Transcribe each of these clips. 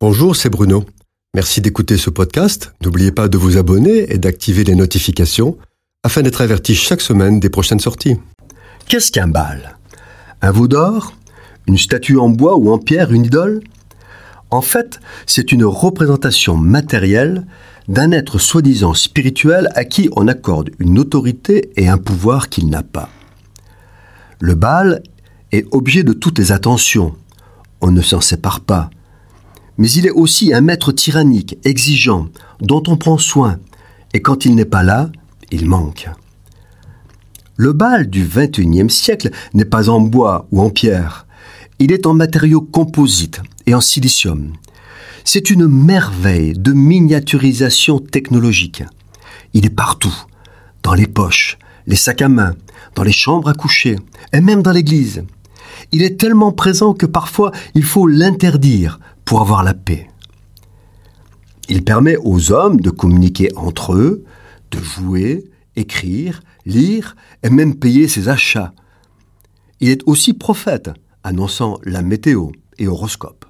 Bonjour, c'est Bruno. Merci d'écouter ce podcast. N'oubliez pas de vous abonner et d'activer les notifications afin d'être averti chaque semaine des prochaines sorties. Qu'est-ce qu'un bal? Un veau d'or? Une statue en bois ou en pierre, une idole? En fait, c'est une représentation matérielle d'un être soi-disant spirituel à qui on accorde une autorité et un pouvoir qu'il n'a pas. Le bal est objet de toutes les attentions. On ne s'en sépare pas mais il est aussi un maître tyrannique, exigeant, dont on prend soin, et quand il n'est pas là, il manque. Le bal du XXIe siècle n'est pas en bois ou en pierre, il est en matériaux composites et en silicium. C'est une merveille de miniaturisation technologique. Il est partout, dans les poches, les sacs à main, dans les chambres à coucher, et même dans l'église. Il est tellement présent que parfois il faut l'interdire pour avoir la paix. Il permet aux hommes de communiquer entre eux, de jouer, écrire, lire et même payer ses achats. Il est aussi prophète, annonçant la météo et horoscope.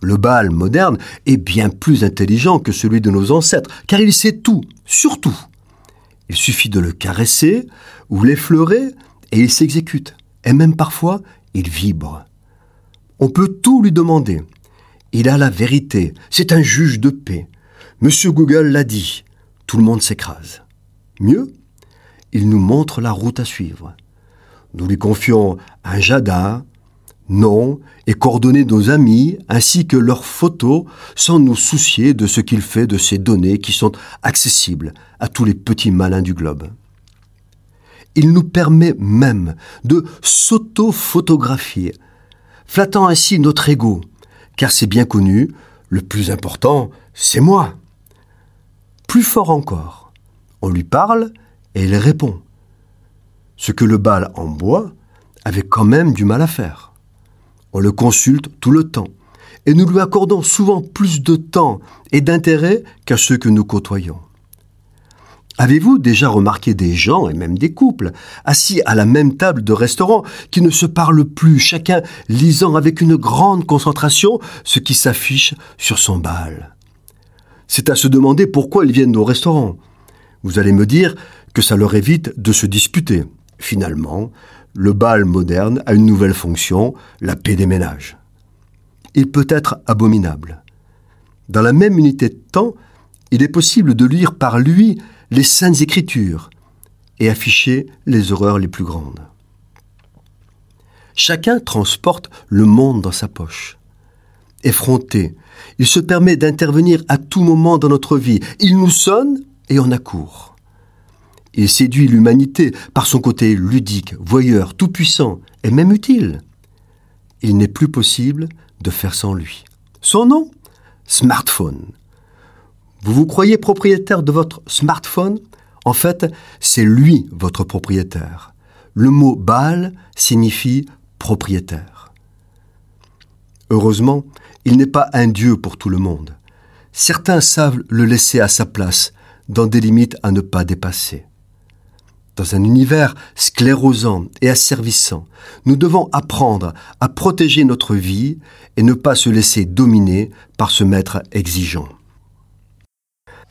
Le bal moderne est bien plus intelligent que celui de nos ancêtres, car il sait tout, surtout. Il suffit de le caresser ou l'effleurer et il s'exécute. Et même parfois, il vibre. On peut tout lui demander. Il a la vérité. C'est un juge de paix. Monsieur Google l'a dit. Tout le monde s'écrase. Mieux, il nous montre la route à suivre. Nous lui confions un jardin, nom et coordonnées de nos amis, ainsi que leurs photos, sans nous soucier de ce qu'il fait de ces données qui sont accessibles à tous les petits malins du globe. Il nous permet même de s'auto-photographier flattant ainsi notre ego, car c'est bien connu, le plus important, c'est moi. Plus fort encore, on lui parle et il répond. Ce que le bal en bois avait quand même du mal à faire. On le consulte tout le temps, et nous lui accordons souvent plus de temps et d'intérêt qu'à ceux que nous côtoyons. Avez-vous déjà remarqué des gens, et même des couples, assis à la même table de restaurant, qui ne se parlent plus, chacun lisant avec une grande concentration ce qui s'affiche sur son bal? C'est à se demander pourquoi ils viennent au restaurant. Vous allez me dire que ça leur évite de se disputer. Finalement, le bal moderne a une nouvelle fonction, la paix des ménages. Il peut être abominable. Dans la même unité de temps, il est possible de lire par lui les saintes écritures et afficher les horreurs les plus grandes. Chacun transporte le monde dans sa poche. Effronté, il se permet d'intervenir à tout moment dans notre vie. Il nous sonne et on accourt. Il séduit l'humanité par son côté ludique, voyeur, tout-puissant et même utile. Il n'est plus possible de faire sans lui. Son nom Smartphone. Vous vous croyez propriétaire de votre smartphone? En fait, c'est lui votre propriétaire. Le mot Baal signifie propriétaire. Heureusement, il n'est pas un dieu pour tout le monde. Certains savent le laisser à sa place, dans des limites à ne pas dépasser. Dans un univers sclérosant et asservissant, nous devons apprendre à protéger notre vie et ne pas se laisser dominer par ce maître exigeant.